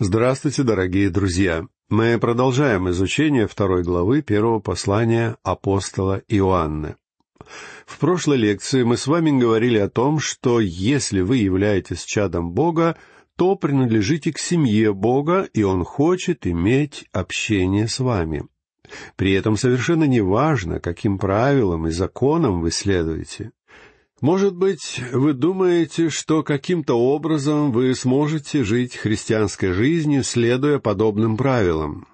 Здравствуйте, дорогие друзья! Мы продолжаем изучение второй главы первого послания апостола Иоанна. В прошлой лекции мы с вами говорили о том, что если вы являетесь чадом Бога, то принадлежите к семье Бога, и Он хочет иметь общение с вами. При этом совершенно не важно, каким правилам и законам вы следуете. Может быть, вы думаете, что каким-то образом вы сможете жить христианской жизнью, следуя подобным правилам.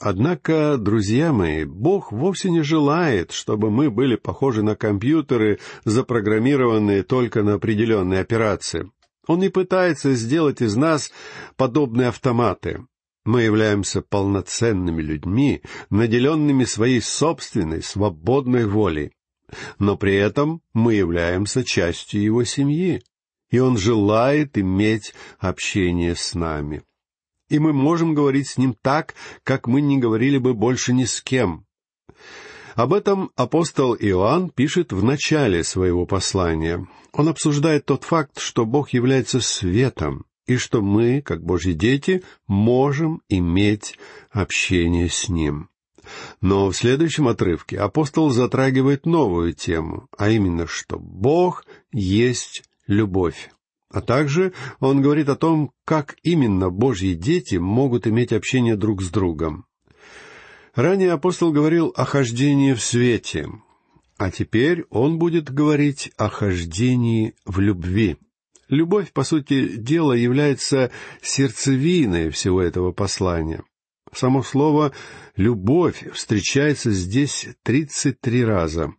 Однако, друзья мои, Бог вовсе не желает, чтобы мы были похожи на компьютеры, запрограммированные только на определенные операции. Он не пытается сделать из нас подобные автоматы. Мы являемся полноценными людьми, наделенными своей собственной свободной волей но при этом мы являемся частью его семьи, и он желает иметь общение с нами. И мы можем говорить с ним так, как мы не говорили бы больше ни с кем. Об этом апостол Иоанн пишет в начале своего послания. Он обсуждает тот факт, что Бог является светом, и что мы, как Божьи дети, можем иметь общение с Ним. Но в следующем отрывке апостол затрагивает новую тему, а именно, что Бог есть любовь. А также он говорит о том, как именно Божьи дети могут иметь общение друг с другом. Ранее апостол говорил о хождении в свете, а теперь он будет говорить о хождении в любви. Любовь, по сути дела, является сердцевиной всего этого послания. Само слово «любовь» встречается здесь тридцать три раза.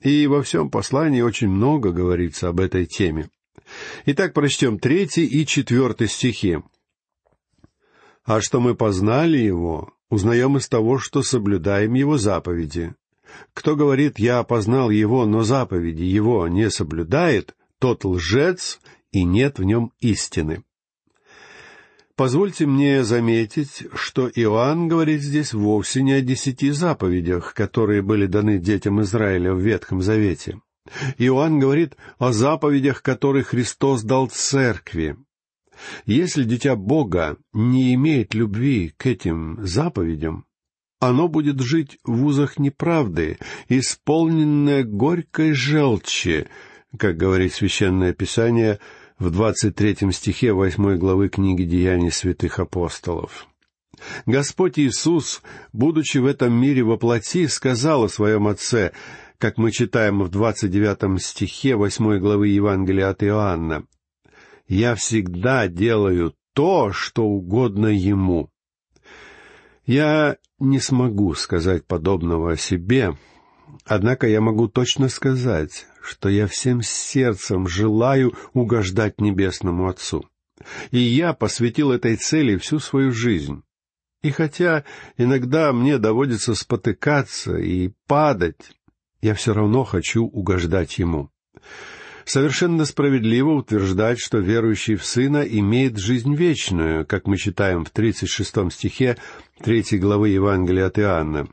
И во всем послании очень много говорится об этой теме. Итак, прочтем третий и четвертый стихи. «А что мы познали Его, узнаем из того, что соблюдаем Его заповеди. Кто говорит, я познал Его, но заповеди Его не соблюдает, тот лжец, и нет в нем истины. Позвольте мне заметить, что Иоанн говорит здесь вовсе не о десяти заповедях, которые были даны детям Израиля в Ветхом Завете. Иоанн говорит о заповедях, которые Христос дал церкви. Если дитя Бога не имеет любви к этим заповедям, оно будет жить в узах неправды, исполненное горькой желчи, как говорит Священное Писание — в двадцать третьем стихе восьмой главы книги «Деяний святых апостолов». Господь Иисус, будучи в этом мире во плоти, сказал о своем Отце, как мы читаем в двадцать девятом стихе восьмой главы Евангелия от Иоанна, «Я всегда делаю то, что угодно Ему». Я не смогу сказать подобного о себе, однако я могу точно сказать, что я всем сердцем желаю угождать Небесному Отцу. И я посвятил этой цели всю свою жизнь. И хотя иногда мне доводится спотыкаться и падать, я все равно хочу угождать Ему. Совершенно справедливо утверждать, что верующий в Сына имеет жизнь вечную, как мы читаем в 36 стихе 3 главы Евангелия от Иоанна.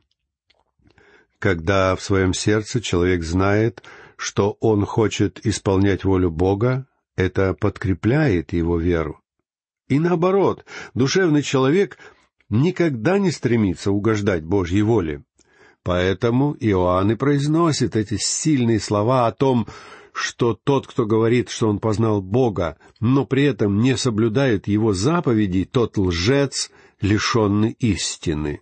Когда в своем сердце человек знает, что он хочет исполнять волю Бога, это подкрепляет его веру. И наоборот, душевный человек никогда не стремится угождать Божьей воле. Поэтому Иоанн и произносит эти сильные слова о том, что тот, кто говорит, что он познал Бога, но при этом не соблюдает его заповедей, тот лжец, лишенный истины.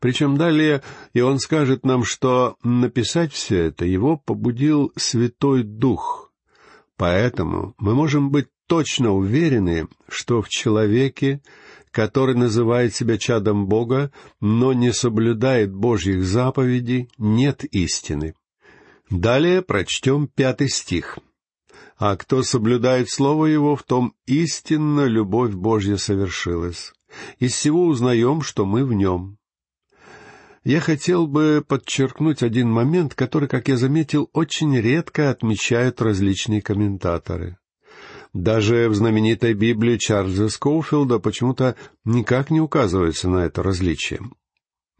Причем далее и он скажет нам, что написать все это его побудил Святой Дух. Поэтому мы можем быть точно уверены, что в человеке, который называет себя чадом Бога, но не соблюдает Божьих заповедей, нет истины. Далее прочтем пятый стих. «А кто соблюдает Слово Его, в том истинно любовь Божья совершилась. Из всего узнаем, что мы в Нем, я хотел бы подчеркнуть один момент, который, как я заметил, очень редко отмечают различные комментаторы. Даже в знаменитой Библии Чарльза Скоуфилда почему-то никак не указывается на это различие.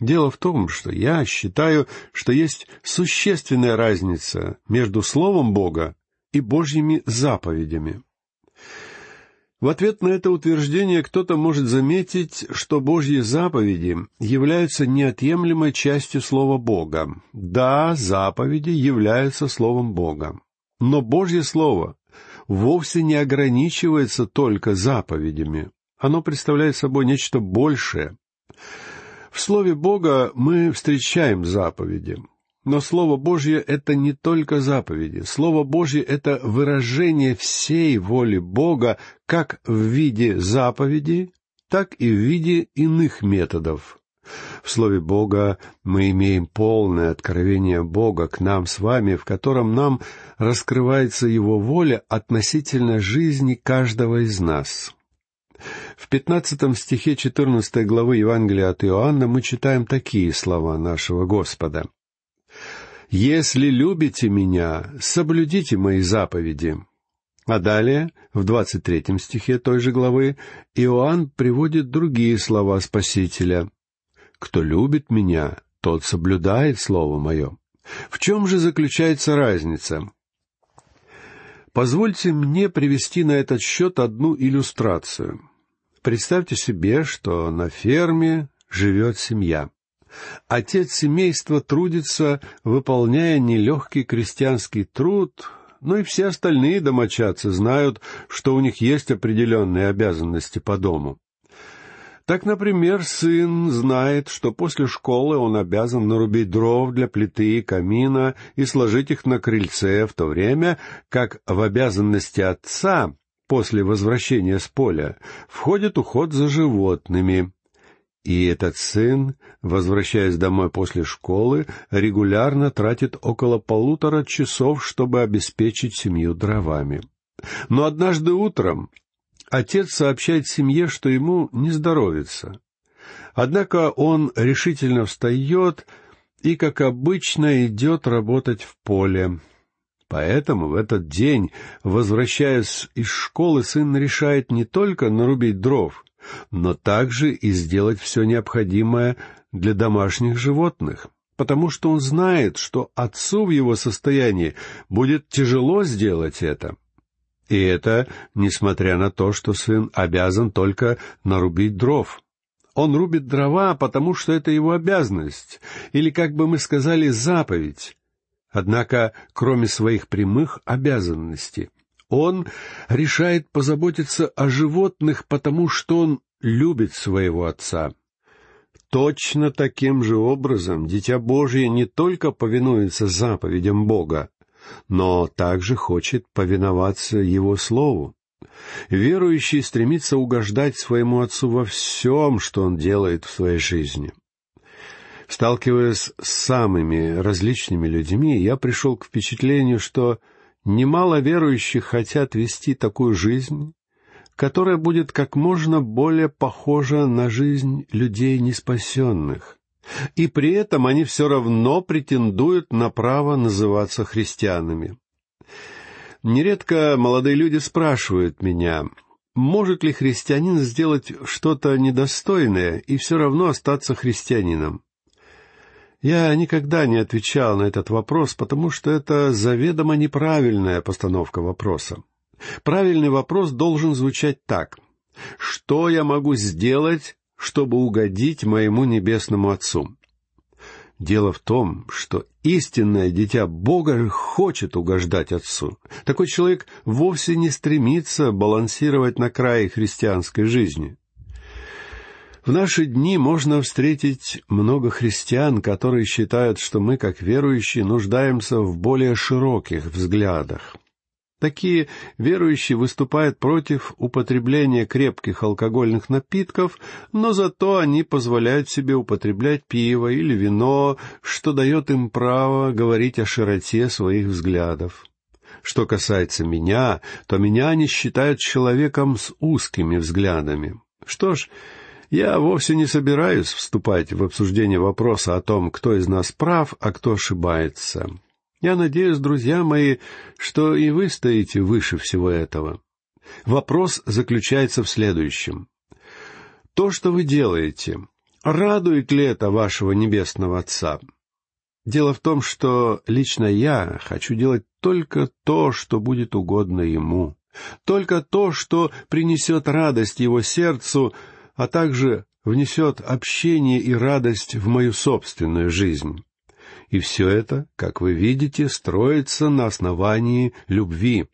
Дело в том, что я считаю, что есть существенная разница между Словом Бога и Божьими заповедями. В ответ на это утверждение кто-то может заметить, что Божьи заповеди являются неотъемлемой частью Слова Бога. Да, заповеди являются Словом Бога. Но Божье Слово вовсе не ограничивается только заповедями. Оно представляет собой нечто большее. В Слове Бога мы встречаем заповеди. Но Слово Божье — это не только заповеди. Слово Божье — это выражение всей воли Бога как в виде заповедей, так и в виде иных методов. В Слове Бога мы имеем полное откровение Бога к нам с вами, в котором нам раскрывается Его воля относительно жизни каждого из нас. В пятнадцатом стихе четырнадцатой главы Евангелия от Иоанна мы читаем такие слова нашего Господа. «Если любите меня, соблюдите мои заповеди». А далее, в двадцать третьем стихе той же главы, Иоанн приводит другие слова Спасителя. «Кто любит меня, тот соблюдает Слово Мое». В чем же заключается разница? Позвольте мне привести на этот счет одну иллюстрацию. Представьте себе, что на ферме живет семья. Отец семейства трудится, выполняя нелегкий крестьянский труд, но и все остальные домочадцы знают, что у них есть определенные обязанности по дому. Так, например, сын знает, что после школы он обязан нарубить дров для плиты и камина и сложить их на крыльце, в то время как в обязанности отца после возвращения с поля входит уход за животными, и этот сын, возвращаясь домой после школы, регулярно тратит около полутора часов, чтобы обеспечить семью дровами. Но однажды утром отец сообщает семье, что ему не здоровится. Однако он решительно встает и, как обычно, идет работать в поле. Поэтому в этот день, возвращаясь из школы, сын решает не только нарубить дров — но также и сделать все необходимое для домашних животных, потому что он знает, что отцу в его состоянии будет тяжело сделать это. И это несмотря на то, что сын обязан только нарубить дров. Он рубит дрова, потому что это его обязанность, или, как бы мы сказали, заповедь. Однако, кроме своих прямых обязанностей, он решает позаботиться о животных, потому что он любит своего отца. Точно таким же образом Дитя Божье не только повинуется заповедям Бога, но также хочет повиноваться Его Слову. Верующий стремится угождать своему Отцу во всем, что он делает в своей жизни. Сталкиваясь с самыми различными людьми, я пришел к впечатлению, что Немало верующих хотят вести такую жизнь, которая будет как можно более похожа на жизнь людей неспасенных. И при этом они все равно претендуют на право называться христианами. Нередко молодые люди спрашивают меня, может ли христианин сделать что-то недостойное и все равно остаться христианином. Я никогда не отвечал на этот вопрос, потому что это заведомо неправильная постановка вопроса. Правильный вопрос должен звучать так. Что я могу сделать, чтобы угодить моему небесному Отцу? Дело в том, что истинное дитя Бога хочет угождать Отцу. Такой человек вовсе не стремится балансировать на крае христианской жизни. В наши дни можно встретить много христиан, которые считают, что мы, как верующие, нуждаемся в более широких взглядах. Такие верующие выступают против употребления крепких алкогольных напитков, но зато они позволяют себе употреблять пиво или вино, что дает им право говорить о широте своих взглядов. Что касается меня, то меня они считают человеком с узкими взглядами. Что ж, я вовсе не собираюсь вступать в обсуждение вопроса о том, кто из нас прав, а кто ошибается. Я надеюсь, друзья мои, что и вы стоите выше всего этого. Вопрос заключается в следующем. То, что вы делаете, радует ли это вашего Небесного Отца? Дело в том, что лично я хочу делать только то, что будет угодно Ему. Только то, что принесет радость его сердцу, а также внесет общение и радость в мою собственную жизнь. И все это, как вы видите, строится на основании любви.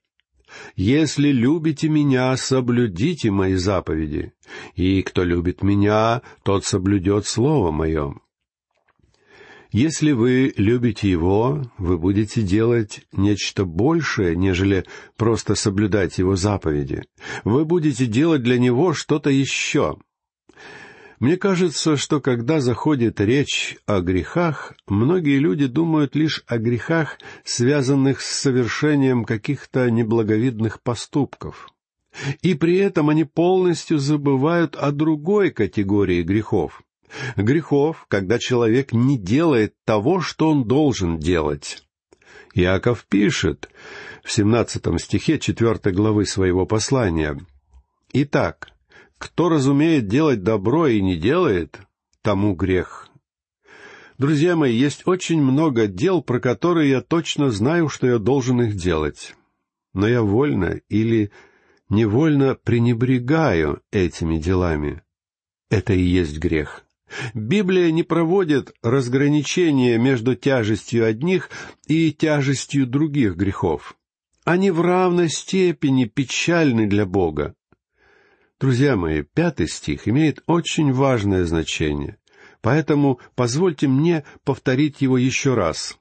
«Если любите меня, соблюдите мои заповеди, и кто любит меня, тот соблюдет слово мое». Если вы любите Его, вы будете делать нечто большее, нежели просто соблюдать Его заповеди. Вы будете делать для Него что-то еще. Мне кажется, что когда заходит речь о грехах, многие люди думают лишь о грехах, связанных с совершением каких-то неблаговидных поступков. И при этом они полностью забывают о другой категории грехов. Грехов, когда человек не делает того, что он должен делать. Иаков пишет в 17 стихе 4 главы своего послания. «Итак, кто разумеет делать добро и не делает, тому грех. Друзья мои, есть очень много дел, про которые я точно знаю, что я должен их делать. Но я вольно или невольно пренебрегаю этими делами. Это и есть грех. Библия не проводит разграничения между тяжестью одних и тяжестью других грехов. Они в равной степени печальны для Бога. Друзья мои, пятый стих имеет очень важное значение, поэтому позвольте мне повторить его еще раз.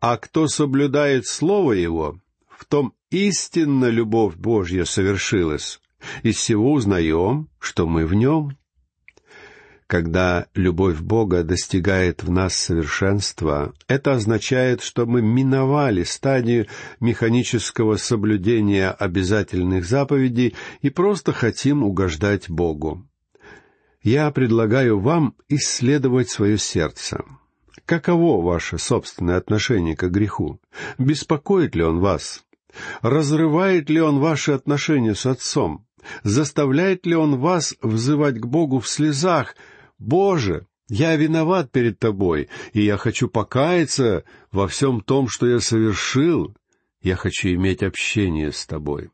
«А кто соблюдает Слово Его, в том истинно любовь Божья совершилась. Из всего узнаем, что мы в Нем, когда любовь Бога достигает в нас совершенства, это означает, что мы миновали стадию механического соблюдения обязательных заповедей и просто хотим угождать Богу. Я предлагаю вам исследовать свое сердце. Каково ваше собственное отношение к греху? Беспокоит ли он вас? Разрывает ли он ваши отношения с Отцом? Заставляет ли он вас взывать к Богу в слезах, Боже, я виноват перед Тобой, и я хочу покаяться во всем том, что я совершил. Я хочу иметь общение с Тобой.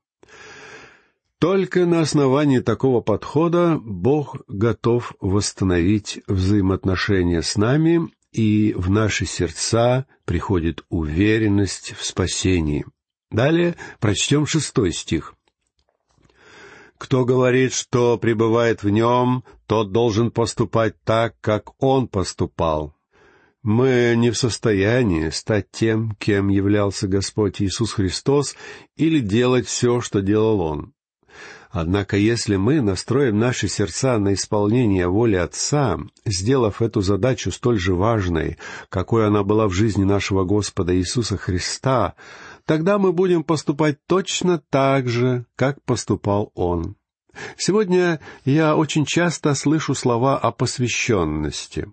Только на основании такого подхода Бог готов восстановить взаимоотношения с нами, и в наши сердца приходит уверенность в спасении. Далее прочтем шестой стих. Кто говорит, что пребывает в нем, тот должен поступать так, как он поступал. Мы не в состоянии стать тем, кем являлся Господь Иисус Христос, или делать все, что делал Он. Однако если мы настроим наши сердца на исполнение воли Отца, сделав эту задачу столь же важной, какой она была в жизни нашего Господа Иисуса Христа, тогда мы будем поступать точно так же, как поступал он. Сегодня я очень часто слышу слова о посвященности.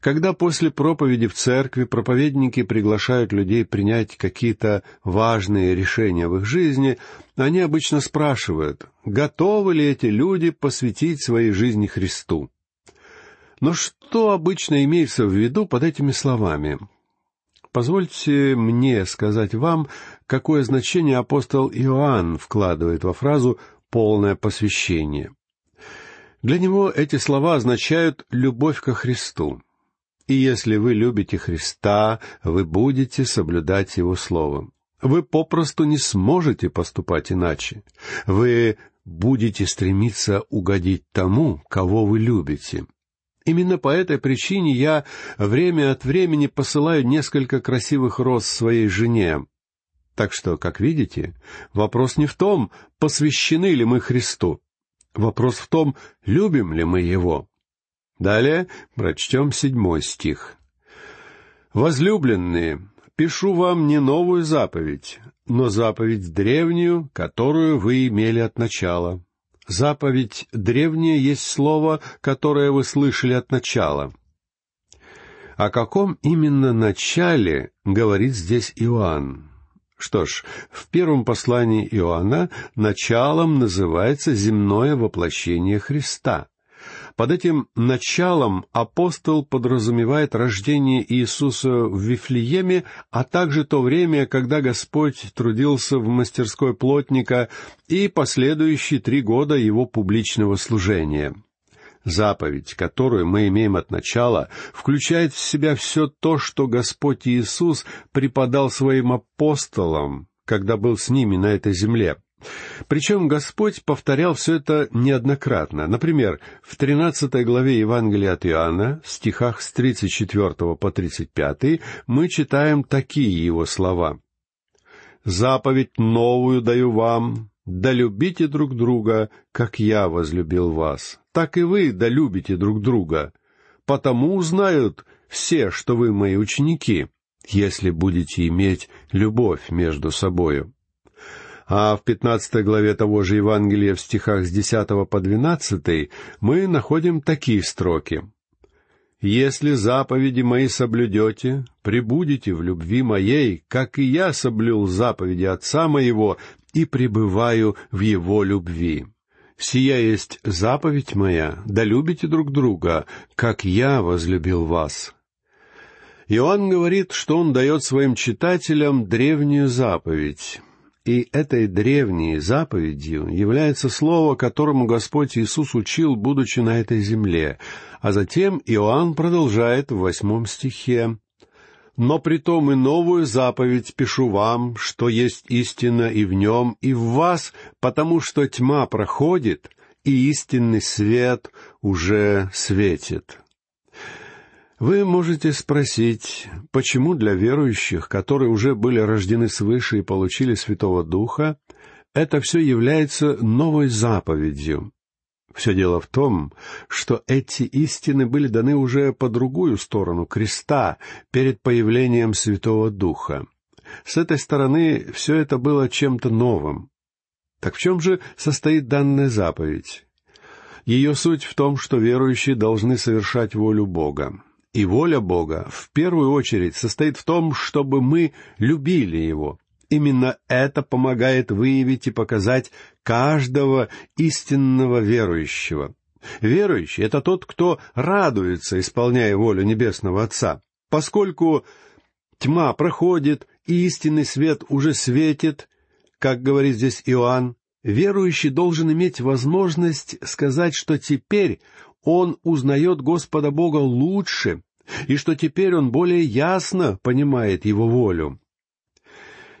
Когда после проповеди в церкви проповедники приглашают людей принять какие-то важные решения в их жизни, они обычно спрашивают, готовы ли эти люди посвятить своей жизни Христу. Но что обычно имеется в виду под этими словами? Позвольте мне сказать вам, какое значение апостол Иоанн вкладывает во фразу «полное посвящение». Для него эти слова означают «любовь ко Христу». И если вы любите Христа, вы будете соблюдать Его Слово. Вы попросту не сможете поступать иначе. Вы будете стремиться угодить тому, кого вы любите. Именно по этой причине я время от времени посылаю несколько красивых роз своей жене. Так что, как видите, вопрос не в том, посвящены ли мы Христу. Вопрос в том, любим ли мы Его. Далее прочтем седьмой стих. «Возлюбленные, пишу вам не новую заповедь, но заповедь древнюю, которую вы имели от начала, Заповедь древняя есть слово, которое вы слышали от начала. О каком именно начале говорит здесь Иоанн? Что ж, в первом послании Иоанна началом называется земное воплощение Христа. Под этим началом апостол подразумевает рождение Иисуса в Вифлееме, а также то время, когда Господь трудился в мастерской плотника и последующие три года его публичного служения. Заповедь, которую мы имеем от начала, включает в себя все то, что Господь Иисус преподал своим апостолам, когда был с ними на этой земле. Причем Господь повторял все это неоднократно. Например, в 13 главе Евангелия от Иоанна, в стихах с 34 по 35, мы читаем такие его слова. «Заповедь новую даю вам, да любите друг друга, как я возлюбил вас. Так и вы да друг друга. Потому узнают все, что вы мои ученики, если будете иметь любовь между собою». А в пятнадцатой главе того же Евангелия в стихах с десятого по двенадцатый мы находим такие строки. «Если заповеди мои соблюдете, пребудете в любви моей, как и я соблюл заповеди Отца моего и пребываю в Его любви. Сия есть заповедь моя, да любите друг друга, как я возлюбил вас». Иоанн говорит, что он дает своим читателям древнюю заповедь. И этой древней заповедью является слово, которому Господь Иисус учил, будучи на этой земле. А затем Иоанн продолжает в восьмом стихе но притом и новую заповедь пишу вам, что есть истина и в нем, и в вас, потому что тьма проходит, и истинный свет уже светит. Вы можете спросить, почему для верующих, которые уже были рождены свыше и получили Святого Духа, это все является новой заповедью, все дело в том, что эти истины были даны уже по другую сторону креста, перед появлением Святого Духа. С этой стороны все это было чем-то новым. Так в чем же состоит данная заповедь? Ее суть в том, что верующие должны совершать волю Бога. И воля Бога в первую очередь состоит в том, чтобы мы любили Его, Именно это помогает выявить и показать каждого истинного верующего. Верующий — это тот, кто радуется, исполняя волю Небесного Отца. Поскольку тьма проходит, и истинный свет уже светит, как говорит здесь Иоанн, верующий должен иметь возможность сказать, что теперь он узнает Господа Бога лучше, и что теперь он более ясно понимает Его волю.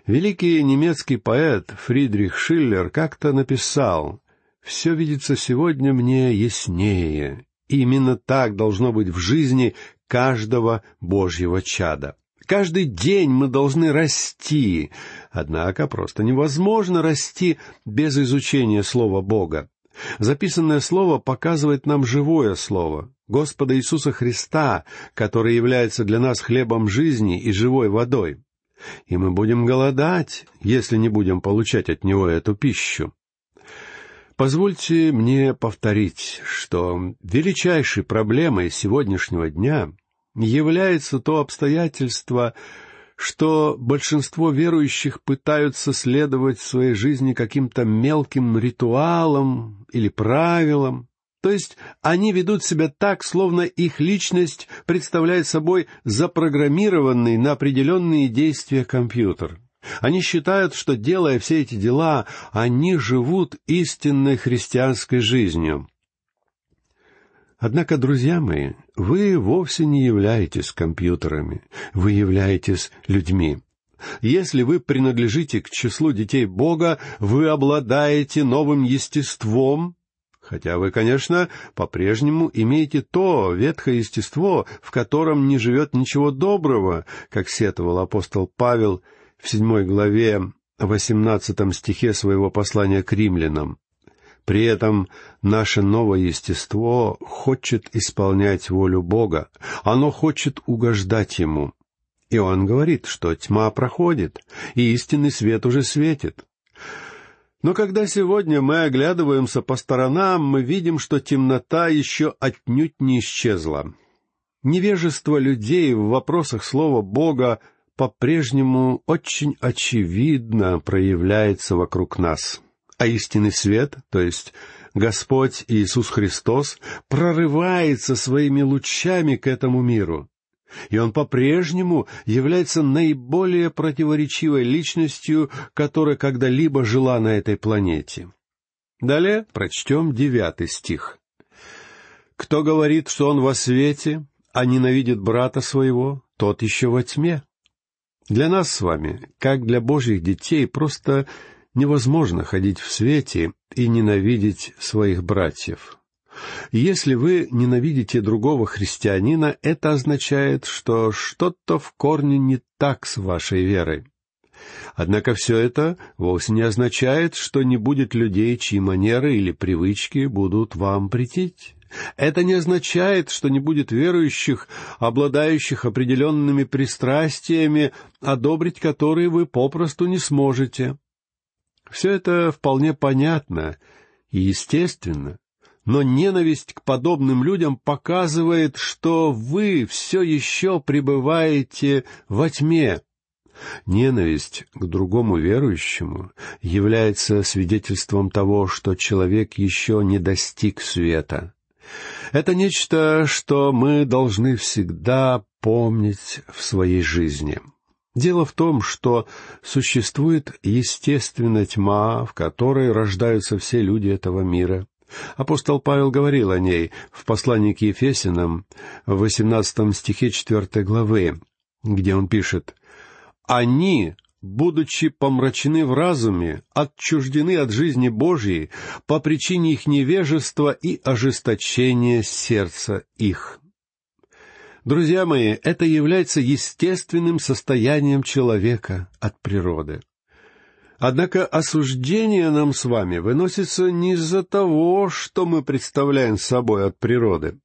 Великий немецкий поэт Фридрих Шиллер как-то написал «Все видится сегодня мне яснее». Именно так должно быть в жизни каждого Божьего чада. Каждый день мы должны расти, однако просто невозможно расти без изучения Слова Бога. Записанное Слово показывает нам живое Слово, Господа Иисуса Христа, который является для нас хлебом жизни и живой водой и мы будем голодать, если не будем получать от него эту пищу. Позвольте мне повторить, что величайшей проблемой сегодняшнего дня является то обстоятельство, что большинство верующих пытаются следовать в своей жизни каким-то мелким ритуалам или правилам, то есть они ведут себя так, словно их личность представляет собой запрограммированный на определенные действия компьютер. Они считают, что, делая все эти дела, они живут истинной христианской жизнью. Однако, друзья мои, вы вовсе не являетесь компьютерами, вы являетесь людьми. Если вы принадлежите к числу детей Бога, вы обладаете новым естеством, Хотя вы, конечно, по-прежнему имеете то ветхое естество, в котором не живет ничего доброго, как сетовал апостол Павел в седьмой главе, восемнадцатом стихе своего послания к римлянам. При этом наше новое естество хочет исполнять волю Бога, оно хочет угождать Ему. И он говорит, что тьма проходит, и истинный свет уже светит. Но когда сегодня мы оглядываемся по сторонам, мы видим, что темнота еще отнюдь не исчезла. Невежество людей в вопросах слова Бога по-прежнему очень очевидно проявляется вокруг нас. А истинный свет, то есть Господь Иисус Христос прорывается своими лучами к этому миру, и Он по-прежнему является наиболее противоречивой личностью, которая когда-либо жила на этой планете. Далее прочтем девятый стих. «Кто говорит, что он во свете, а ненавидит брата своего, тот еще во тьме». Для нас с вами, как для Божьих детей, просто невозможно ходить в свете и ненавидеть своих братьев. Если вы ненавидите другого христианина, это означает, что что-то в корне не так с вашей верой. Однако все это вовсе не означает, что не будет людей, чьи манеры или привычки будут вам претить. Это не означает, что не будет верующих, обладающих определенными пристрастиями, одобрить которые вы попросту не сможете. Все это вполне понятно и естественно, но ненависть к подобным людям показывает, что вы все еще пребываете во тьме. Ненависть к другому верующему является свидетельством того, что человек еще не достиг света. Это нечто, что мы должны всегда помнить в своей жизни. Дело в том, что существует естественная тьма, в которой рождаются все люди этого мира. Апостол Павел говорил о ней в послании к Ефесинам в 18 стихе 4 главы, где он пишет «Они, будучи помрачены в разуме, отчуждены от жизни Божьей по причине их невежества и ожесточения сердца их». Друзья мои, это является естественным состоянием человека от природы. Однако осуждение нам с вами выносится не из-за того, что мы представляем собой от природы.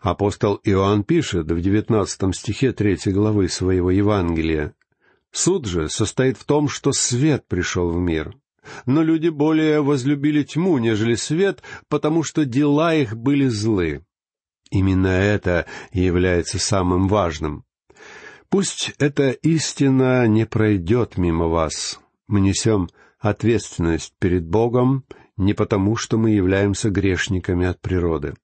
Апостол Иоанн пишет в девятнадцатом стихе третьей главы своего Евангелия, Суд же состоит в том, что свет пришел в мир. Но люди более возлюбили тьму, нежели свет, потому что дела их были злы. Именно это является самым важным. Пусть эта истина не пройдет мимо вас. Мы несем ответственность перед Богом не потому, что мы являемся грешниками от природы.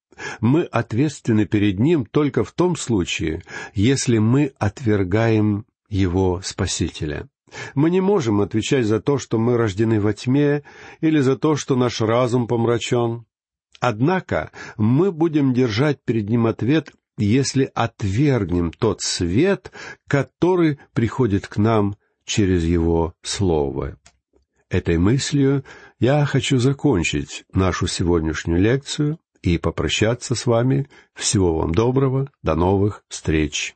Мы ответственны перед Ним только в том случае, если мы отвергаем его Спасителя. Мы не можем отвечать за то, что мы рождены во тьме, или за то, что наш разум помрачен. Однако мы будем держать перед ним ответ, если отвергнем тот свет, который приходит к нам через его Слово. Этой мыслью я хочу закончить нашу сегодняшнюю лекцию и попрощаться с вами. Всего вам доброго, до новых встреч.